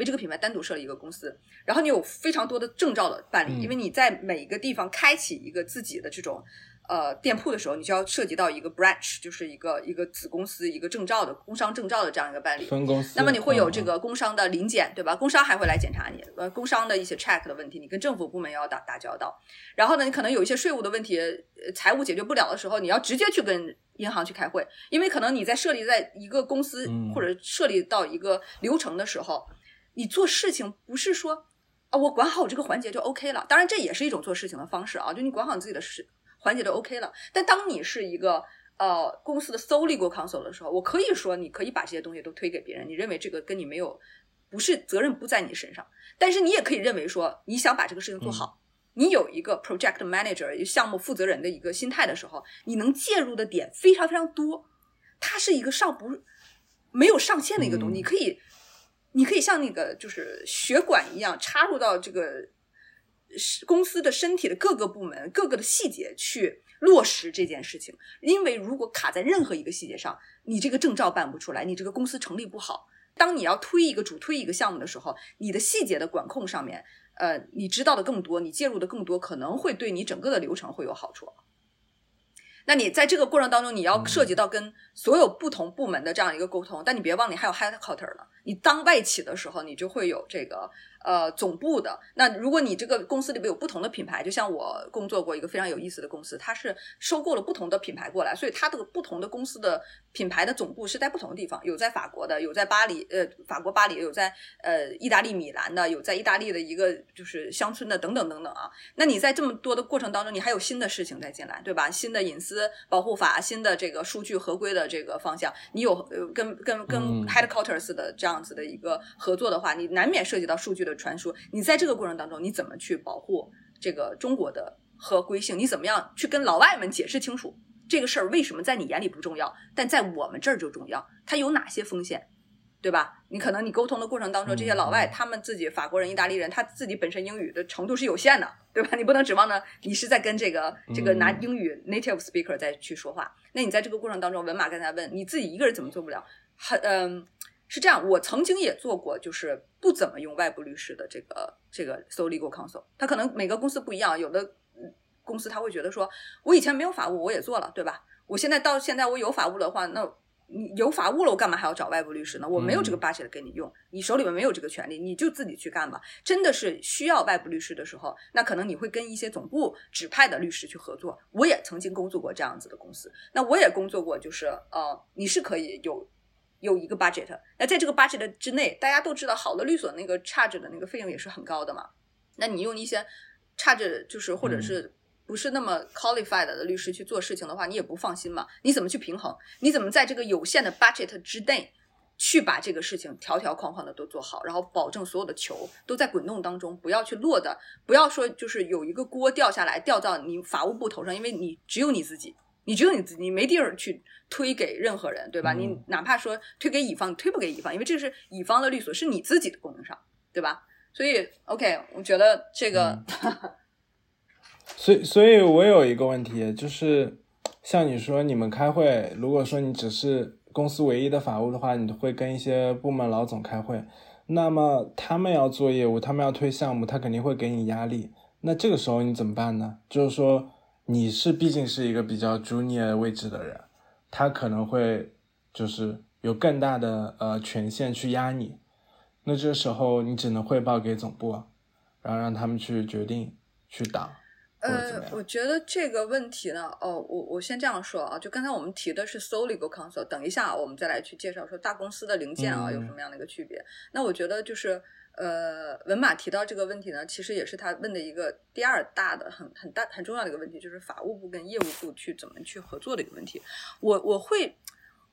为这个品牌单独设立一个公司，然后你有非常多的证照的办理，因为你在每个地方开启一个自己的这种呃店铺的时候，你就要涉及到一个 branch，就是一个一个子公司、一个证照的工商证照的这样一个办理。分公司。那么你会有这嗯个工商的临检，对吧？工商还会来检查你，呃，工商的一些 check 的问题，你跟政府部门要打打交道。然后呢，你可能有一些税务的问题，呃财务解决不了的时候，你要直接去跟银行去开会，因为可能你在设立在一个公司嗯或者设立到一个流程的时候，你做事情不是说啊，我管好我这个环节就 OK 了。当然，这也是一种做事情的方式啊，就你管好你自己的事环节都 OK 了。但当你是一个呃公司的 sole legal counsel 的时候，我可以说你可以把这些东西都推给别人，你认为这个跟你没有不是责任不在你身上，但是你也可以认为说你想把这个事情做好。你有一个 project manager 一个项目负责人的一个心态的时候，你能介入的点非常非常多，它是一个上不没有上限的一个东西，嗯你可以你可以像那个就是血管一样插入到这个是公司的身体的各个部门、各个的细节去落实这件事情。因为如果卡在任何一个细节上，你这个证照办不出来，你这个公司成立不好。当你要推一个主推一个项目的时候，你的细节的管控上面，呃，你知道的更多，你介入的更多，可能会对你整个的流程会有好处。那你在这个过程当中，你要涉及到跟所有不同部门的这样一个沟通，但你别忘了，你还有 headquarter 呢。你当外企的时候，你就会有这个呃总部的。那如果你这个公司里边有不同的品牌，就像我工作过一个非常有意思的公司，它是收购了不同的品牌过来，所以它的不同的公司的品牌的总部是在不同的地方，有在法国的，有在巴黎，呃，法国巴黎，有在呃意大利米兰的，有在意大利的一个就是乡村的，等等等等啊。那你在这么多的过程当中，你还有新的事情在进来，对吧？新的隐私保护法，新的这个数据合规的这个方向，你有呃跟跟跟嗯 headquarters 的这样子的一个合作的话，你难免涉及到数据的传输。你在这个过程当中，你怎么去保护这个中国的合规性？你怎么样去跟老外们解释清楚这个事儿为什么在你眼里不重要，但在我们这儿就重要？它有哪些风险？对吧？你可能你沟通的过程当中，这些老外嗯他们自己法国人、意大利人，他自己本身英语的程度是有限的，对吧？你不能指望呢，你是在跟这个这个拿嗯英语 native speaker 再去说话。那你在这个过程当中，文马刚才问你自己一个人怎么做不了？很嗯，是这样，我曾经也做过，就是不怎么用外部律师的这个这个 sole legal counsel，他可能每个公司不一样，有的嗯公司他会觉得说，我以前没有法务，我也做了，对吧？我现在到现在我有法务的话，那你有法务了，我干嘛还要找外部律师呢？我没有这个嗯 budget 给你用，你手里面没有这个权利，你就自己去干吧。真的是需要外部律师的时候，那可能你会跟一些总部指派的律师去合作。我也曾经工作过这样子的公司，那我也工作过，就是呃，你是可以有有一个 budget，那在这个 budget 之内，大家都知道，好的律所那个 charge 的那个费用也是很高的嘛。那你用一些 charge 就是或者嗯是不是那么 qualified 的律师去做事情的话，你也不放心嘛。你怎么去平衡？你怎么在这个有限的 budget 之内？去把这个事情条条框框的都做好，然后保证所有的球都在滚动当中，不要去落的，不要说就是有一个锅掉下来掉到你法务部头上，因为你只有你自己，你只有你自己，你没地儿去推给任何人，对吧？嗯你哪怕说推给乙方，推不给乙方，因为这是乙方的律所，是你自己的供应商，对吧？所以，OK，我觉得这个，所以，所以我有一个问题，就是像你说，你们开会，如果说你只是公司唯一的法务的话，你会跟一些部门老总开会，那么他们要做业务，他们要推项目，他肯定会给你压力。那这个时候你怎么办呢？就是说，你是毕竟是一个比较 junior 位置的人，他可能会就是有更大的呃权限去压你。那这时候你只能汇报给总部，然后让他们去决定去打。呃我觉得这个问题呢，哦，我我先这样说啊，就刚才我们提的是 sole legal counsel，等一下啊我们再来去介绍说大公司的零件啊、嗯有什么样的一个区别。那我觉得就是呃，文马提到这个问题呢，其实也是他问的一个第二大的很很大很重要的一个问题，就是法务部跟业务部去怎么去合作的一个问题。我我会。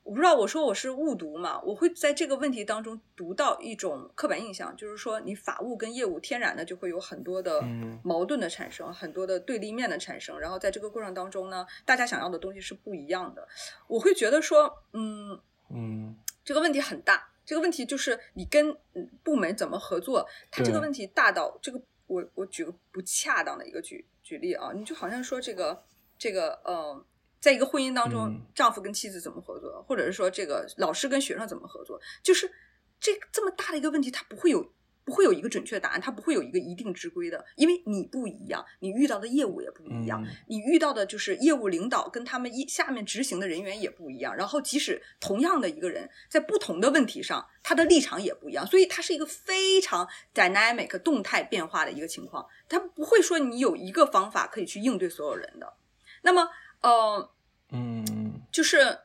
我不知道，我说我是误读嘛？我会在这个问题当中读到一种刻板印象，就是说你法务跟业务天然的就会有很多的嗯矛盾的产生，很多的对立面的产生，然后在这个过程当中呢，大家想要的东西是不一样的。我会觉得说，嗯，嗯这个问题很大，这个问题就是你跟嗯部门怎么合作，它这个问题大到这个，我我举个不恰当的一个举举例啊，你就好像说这个这个呃，在一个婚姻当中，嗯丈夫跟妻子怎么合作，或者是说这个老师跟学生怎么合作，就是这这么大的一个问题，它不会有。不会有一个准确答案，它不会有一个一定之规的，因为你不一样，你遇到的业务也不一样，嗯你遇到的就是业务领导跟他们一下面执行的人员也不一样，然后即使同样的一个人在不同的问题上，他的立场也不一样，所以它是一个非常 dynamic 动态变化的一个情况，它不会说你有一个方法可以去应对所有人的。那么，呃，嗯就是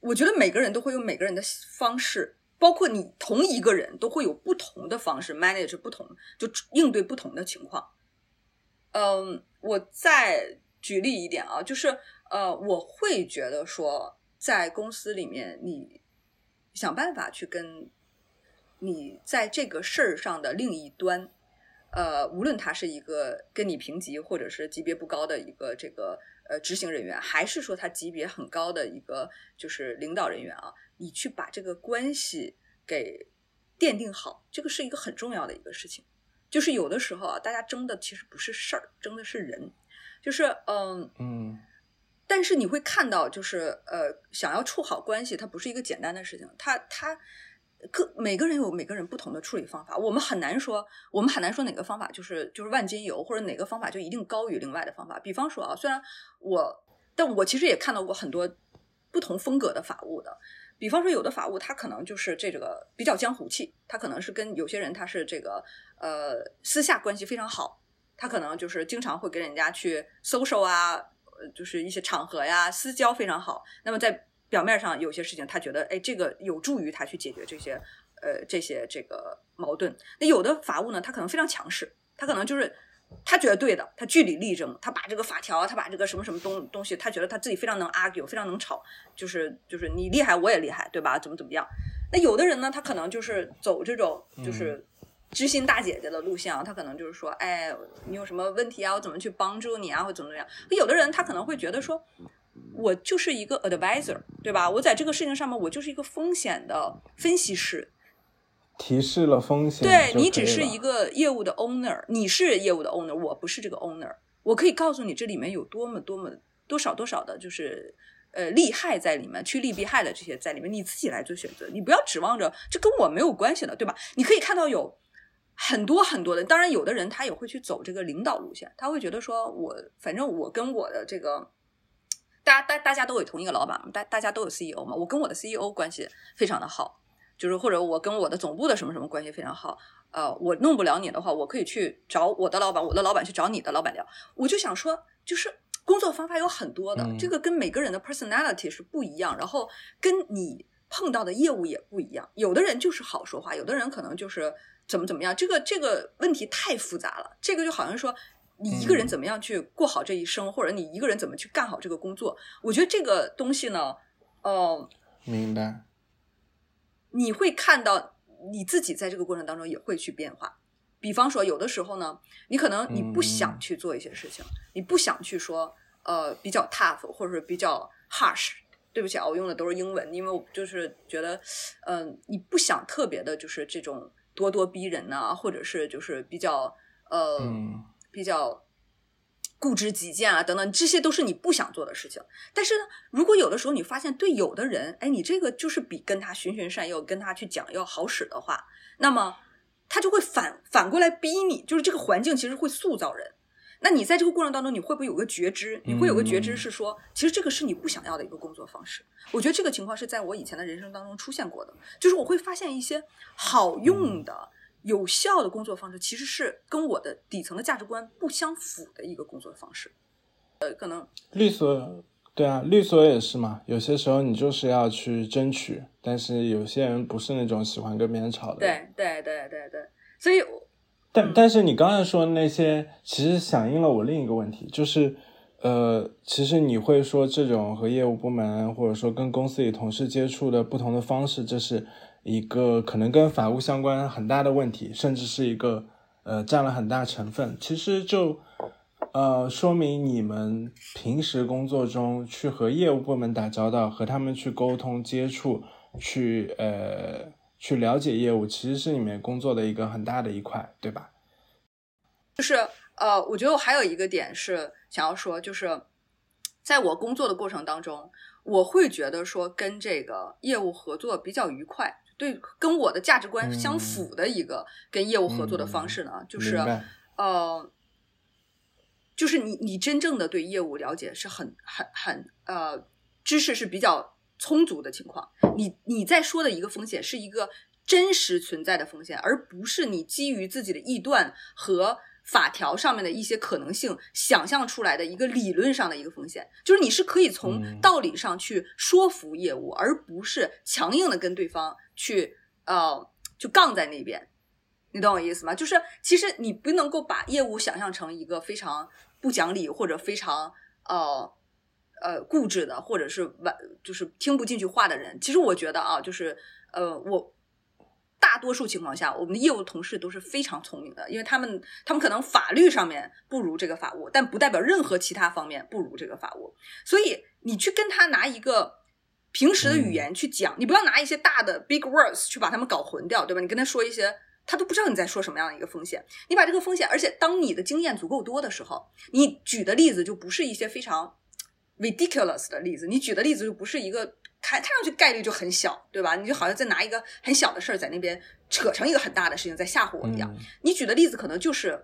我觉得每个人都会有每个人的方式，包括你同一个人都会有不同的方式 manage 不同，就应对不同的情况。嗯，我再举例一点啊，就是呃，我会觉得说，在公司里面，你想办法去跟你在这个事儿上的另一端，呃，无论他是一个跟你平级或者是级别不高的一个这个呃执行人员，还是说他级别很高的一个就是领导人员啊，你去把这个关系给奠定好，这个是一个很重要的一个事情。就是有的时候啊，大家争的其实不是事儿，争的是人。就是嗯，嗯但是你会看到，就是呃，想要处好关系，它不是一个简单的事情，它它各每个人有每个人不同的处理方法，我们很难说，我们很难说哪个方法就是就是万金油，或者哪个方法就一定高于另外的方法。比方说啊，虽然我，但我其实也看到过很多不同风格的法务的。比方说，有的法务他可能就是这个比较江湖气，他可能是跟有些人他是这个呃私下关系非常好，他可能就是经常会跟人家去 social 啊，呃就是一些场合呀私交非常好。那么在表面上有些事情，他觉得哎这个有助于他去解决这些呃这些这个矛盾。那有的法务呢，他可能非常强势，他可能就是。他觉得对的，他据理力争，他把这个法条，他把这个什么什么东东西，他觉得他自己非常能 argue，非常能吵，就是就是你厉害我也厉害，对吧？怎么怎么样？那有的人呢，他可能就是走这种就是知心大姐姐的路线啊，他可能就是说，哎，你有什么问题啊？我怎么去帮助你啊？或怎么怎么样？有的人他可能会觉得说，我就是一个 advisor，对吧？我在这个事情上面，我就是一个风险的分析师，提示了风险，对你只是一个业务的 owner，你是业务的 owner，我不是这个 owner。我可以告诉你这里面有多么多么多少多少的，就是呃利害在里面，趋利避害的这些在里面，你自己来做选择，你不要指望着这跟我没有关系的，对吧？你可以看到有很多很多的，当然有的人他也会去走这个领导路线，他会觉得说我反正我跟我的这个。大家大大家都有同一个老板嘛，大大家都有 CEO 嘛，我跟我的 CEO 关系非常的好，就是或者我跟我的总部的什么什么关系非常好，呃，我弄不了你的话，我可以去找我的老板，我的老板去找你的老板聊。我就想说，就是工作方法有很多的，嗯这个跟每个人的 personality 是不一样，然后跟你碰到的业务也不一样。有的人就是好说话，有的人可能就是怎么怎么样。这个这个问题太复杂了，这个就好像说。你一个人嗯怎么样去过好这一生，或者你一个人怎么去干好这个工作？我觉得这个东西呢，呃，明白。你会看到你自己在这个过程当中也会去变化。比方说，有的时候呢，你可能你不想嗯去做一些事情，你不想去说呃比较 tough 或者是比较 harsh。对不起啊，我用的都是英文，因为我就是觉得，嗯、你不想特别的，就是这种咄咄逼人呐、或者是就是比较呃、嗯比较固执己见啊等等，这些都是你不想做的事情。但是呢，如果有的时候你发现对有的人，哎，你这个就是比跟他循循善诱、跟他去讲要好使的话，那么他就会反反过来逼你，就是这个环境其实会塑造人。那你在这个过程当中，你会不会有个觉知？你会有个觉知是说，其实这个是你不想要的一个工作方式。我觉得这个情况是在我以前的人生当中出现过的，就是我会发现一些好用的、有效的工作方式，其实是跟我的底层的价值观不相符的一个工作方式。呃，可能律所，对啊，律所也是嘛。有些时候你就是要去争取，但是有些人不是那种喜欢跟别人吵的。对对对对对，所以我但但是你刚才说的那些，其实响应了我另一个问题，就是，呃，其实你会说这种和业务部门或者说跟公司里同事接触的不同的方式，这是一个可能跟法务相关很大的问题，甚至是一个呃占了很大成分。其实就呃说明你们平时工作中去和业务部门打交道，和他们去沟通接触，去呃。去了解业务，其实是你们工作的一个很大的一块，对吧？就是呃，我觉得我还有一个点是想要说，就是在我工作的过程当中，我会觉得说跟这个业务合作比较愉快，对跟我的价值观相符的一个跟业务合作的方式呢？就是呃，就是你你真正的对业务了解是很很很呃知识是比较充足的情况，你你在说的一个风险是一个真实存在的风险，而不是你基于自己的臆断和。法条上面的一些可能性，想象出来的一个理论上的一个风险，就是你是可以从道理上去说服业务，而不是强硬的跟对方去呃就杠在那边，你懂我意思吗？就是其实你不能够把业务想象成一个非常不讲理或者非常呃呃固执的，或者是完就是听不进去话的人。其实我觉得啊，就是呃我。大多数情况下，我们的业务同事都是非常聪明的，因为他们他们可能法律上面不如这个法务，但不代表任何其他方面不如这个法务。所以你去跟他拿一个平时的语言去讲，你不要拿一些大的 big words 去把他们搞混掉，对吧？你跟他说一些，他都不知道你在说什么样的一个风险。你把这个风险，而且当你的经验足够多的时候，你举的例子就不是一些非常 ridiculous 的例子，你举的例子就不是一个。看看上去概率就很小，对吧？你就好像在拿一个很小的事儿在那边扯成一个很大的事情，在吓唬我一样。你举的例子可能就是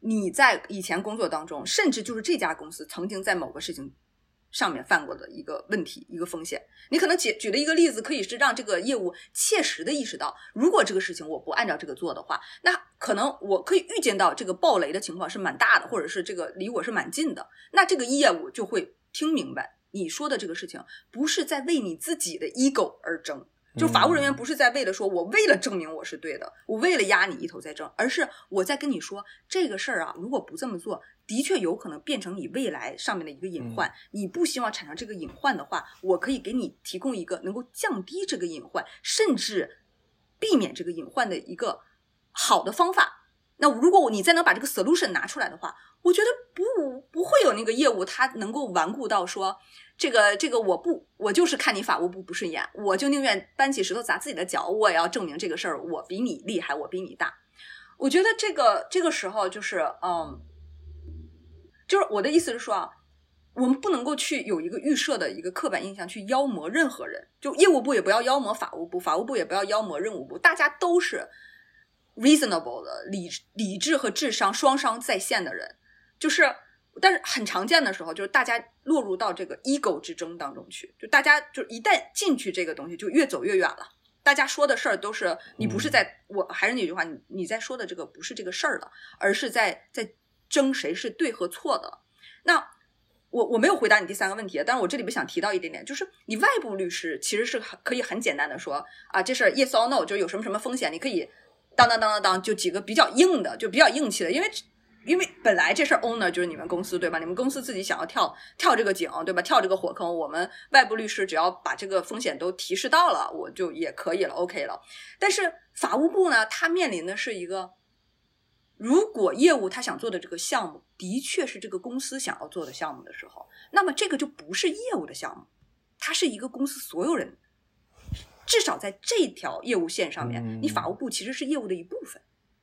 你在以前工作当中，甚至就是这家公司曾经在某个事情上面犯过的一个问题、一个风险。你可能举举的一个例子，可以是让这个业务切实的意识到，如果这个事情我不按照这个做的话，那可能我可以预见到这个暴雷的情况是蛮大的，或者是这个离我是蛮近的。那这个业务就会听明白。你说的这个事情不是在为你自己的 ego 而争，就法务人员不是在为了说我为了证明我是对的，我为了压你一头在争，而是我在跟你说这个事儿啊，如果不这么做，的确有可能变成你未来上面的一个隐患。你不希望产生这个隐患的话，我可以给你提供一个能够降低这个隐患，甚至避免这个隐患的一个好的方法。那如果你再能把这个 solution 拿出来的话，我觉得不不会有那个业务它能够顽固到说。这个这个我不，我就是看你法务部不顺眼，我就宁愿搬起石头砸自己的脚，我也要证明这个事儿我比你厉害，我比你大。我觉得这个这个时候就是，嗯，就是我的意思是说啊，我们不能够去有一个预设的一个刻板印象去妖魔任何人，就业务部也不要妖魔法务部，法务部也不要妖魔任务部，大家都是 reasonable 的理理智和智商双商在线的人，就是。但是很常见的时候，就是大家落入到这个 ego 之争当中去，就大家就一旦进去这个东西，就越走越远了。大家说的事儿都是你不是在，我还是那句话，你你在说的这个不是这个事儿了，而是在在争谁是对和错的。那我我没有回答你第三个问题，但是我这里边想提到一点点，就是你外部律师其实是可以很简单的说啊，这事儿 yes or no，就有什么什么风险，你可以当当当当当，就几个比较硬的，就比较硬气的，因为。因为本来这事儿 owner 就是你们公司对吧？你们公司自己想要跳跳这个井对吧？跳这个火坑，我们外部律师只要把这个风险都提示到了，我就也可以了，OK 了。但是法务部呢，他面临的是一个，如果业务他想做的这个项目的确是这个公司想要做的项目的时候，那么这个就不是业务的项目，它是一个公司所有人，至少在这条业务线上面，你法务部其实是业务的一部分。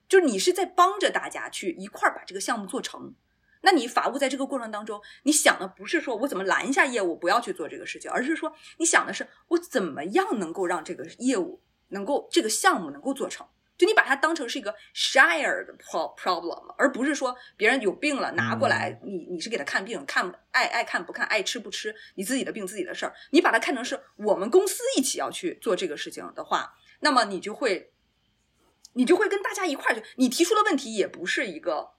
就是你是在帮着大家去一块儿把这个项目做成，那你法务在这个过程当中，你想的不是说我怎么拦一下业务不要去做这个事情，而是说你想的是我怎么样能够让这个业务能够这个项目能够做成，就你把它当成是一个 shared problem，而不是说别人有病了拿过来，你你是给他看病，看爱爱看不看，爱吃不吃，你自己的病自己的事儿，你把它看成是我们公司一起要去做这个事情的话，那么你就会。你就会跟大家一块儿去。你提出的问题也不是一个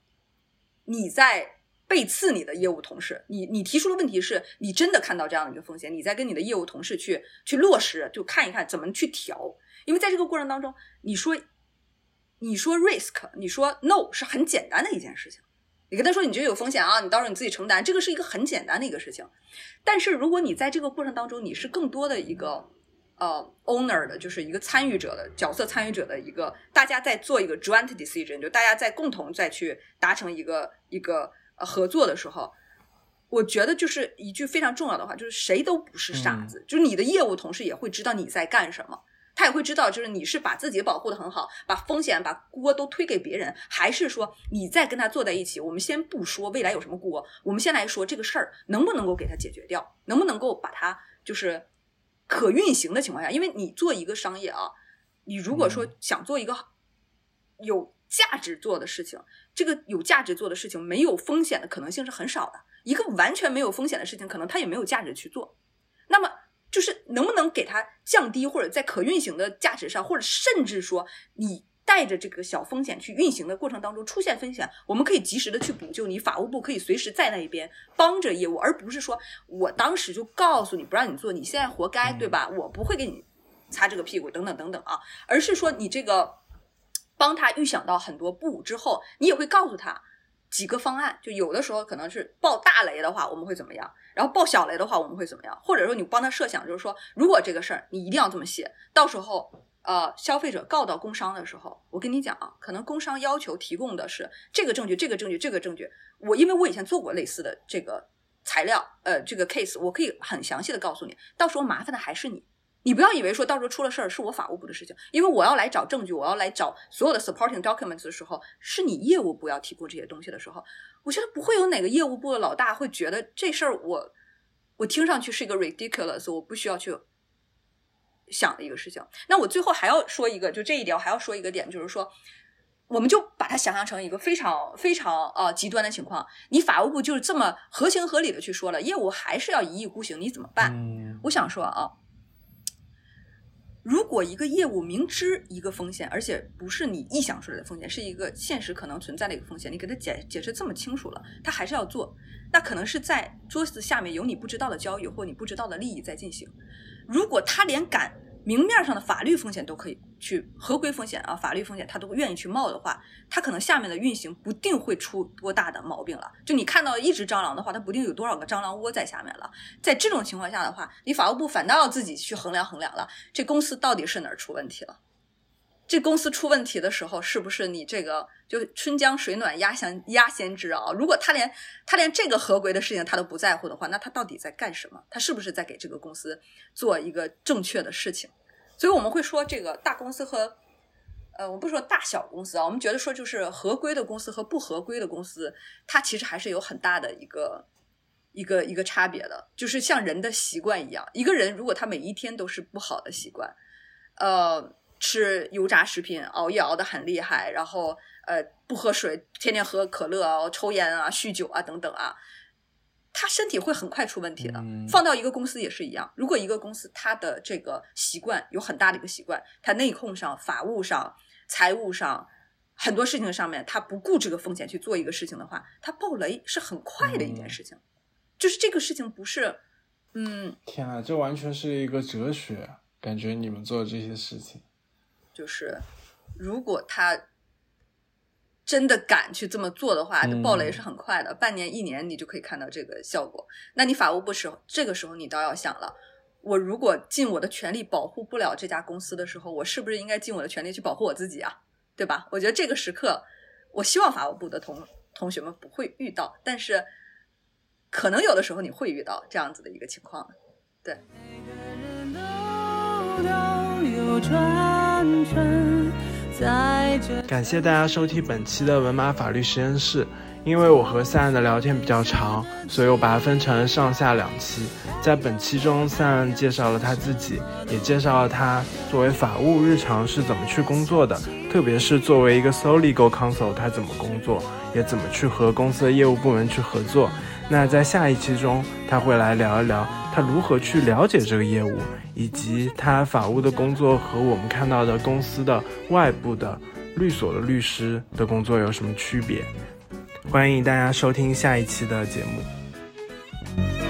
你在背刺你的业务同事，你你提出的问题是你真的看到这样的一个风险，你在跟你的业务同事去去落实，就看一看怎么去调。因为在这个过程当中，你说你说 risk，你说 no 是很简单的一件事情。你跟他说你觉得有风险啊，你到时候你自己承担，这个是一个很简单的一个事情。但是如果你在这个过程当中，你是更多的一个。呃，owner 的就是一个参与者的角色，参与者的一个，大家在做一个 joint decision，就大家在共同再去达成一个一个呃合作的时候，我觉得就是一句非常重要的话，就是谁都不是傻子，就是你的业务同事也会知道你在干什么，他也会知道，就是你是把自己保护的很好，把风险把锅都推给别人，还是说你在跟他坐在一起，我们先不说未来有什么锅，我们先来说这个事儿能不能够给他解决掉，能不能够把它就是。可运行的情况下，因为你做一个商业啊，你如果说想做一个有价值做的事情，这个有价值做的事情没有风险的可能性是很少的。一个完全没有风险的事情，可能它也没有价值去做。那么，就是能不能给它降低，或者在可运行的价值上，或者甚至说你带着这个小风险去运行的过程当中出现风险，我们可以及时的去补救你。法务部可以随时在那一边帮着业务，而不是说我当时就告诉你不让你做，你现在活该，对吧？我不会给你擦这个屁股等等等等啊，而是说你这个帮他预想到很多步之后，你也会告诉他。几个方案，就有的时候可能是爆大雷的话，我们会怎么样？然后爆小雷的话，我们会怎么样？或者说你帮他设想，就是说，如果这个事儿你一定要这么写，到时候呃，消费者告到工商的时候，我跟你讲啊，可能工商要求提供的是这个证据、这个证据、这个证据。我因为我以前做过类似的这个材料，呃，这个 case，我可以很详细的告诉你，到时候麻烦的还是你。你不要以为说到时候出了事儿是我法务部的事情，因为我要来找证据，我要来找所有的 supporting documents 的时候，是你业务部要提供这些东西的时候，我觉得不会有哪个业务部的老大会觉得这事儿我我听上去是一个 ridiculous，我不需要去想的一个事情。那我最后还要说一个，就这一点我还要说一个点，就是说，我们就把它想象成一个非常非常呃极端的情况，你法务部就是这么合情合理的去说了，业务还是要一意孤行，你怎么办？我想说啊。如果一个业务明知一个风险，而且不是你臆想出来的风险，是一个现实可能存在的一个风险，你给他解解释这么清楚了，他还是要做，那可能是在桌子下面有你不知道的交易或你不知道的利益在进行。如果他连敢。明面上的法律风险都可以去合规风险啊，法律风险他都愿意去冒的话，他可能下面的运行不定会出多大的毛病了。就你看到一只蟑螂的话，它不定有多少个蟑螂窝在下面了。在这种情况下的话，你法务部反倒要自己去衡量衡量了，这公司到底是哪儿出问题了？这公司出问题的时候，是不是你这个就春江水暖鸭先鸭先知啊？如果他连他连这个合规的事情他都不在乎的话，那他到底在干什么？他是不是在给这个公司做一个正确的事情？所以我们会说，这个大公司和呃，我不说大小公司啊，我们觉得说就是合规的公司和不合规的公司，它其实还是有很大的一个一个一个差别的。就是像人的习惯一样，一个人如果他每一天都是不好的习惯，呃。吃油炸食品，熬夜熬得很厉害，然后呃不喝水，天天喝可乐啊，抽烟啊，酗酒啊等等啊，他身体会很快出问题的。放到一个公司也是一样，如果一个公司它的这个习惯有很大的一个习惯，它内控上、法务上、财务上很多事情上面，他不顾这个风险去做一个事情的话，他爆雷是很快的一件事情。就是这个事情不是，嗯，天啊，这完全是一个哲学，感觉你们做这些事情。就是，如果他真的敢去这么做的话，爆雷是很快的，半年、一年你就可以看到这个效果。那你法务部时候，这个时候你倒要想了：我如果尽我的全力保护不了这家公司的时候，我是不是应该尽我的全力去保护我自己啊？对吧？我觉得这个时刻，我希望法务部的同同学们不会遇到，但是可能有的时候你会遇到这样子的一个情况，对。感谢大家收听本期的文马法律实验室。因为我和三的聊天比较长，所以我把它分成上下两期。在本期中，三介绍了他自己，也介绍了他作为法务日常是怎么去工作的，特别是作为一个 s o l i g o counsel，他怎么工作，也怎么去和公司的业务部门去合作。那在下一期中，他会来聊一聊他如何去了解这个业务。以及他法务的工作和我们看到的公司的外部的律所的律师的工作有什么区别？欢迎大家收听下一期的节目。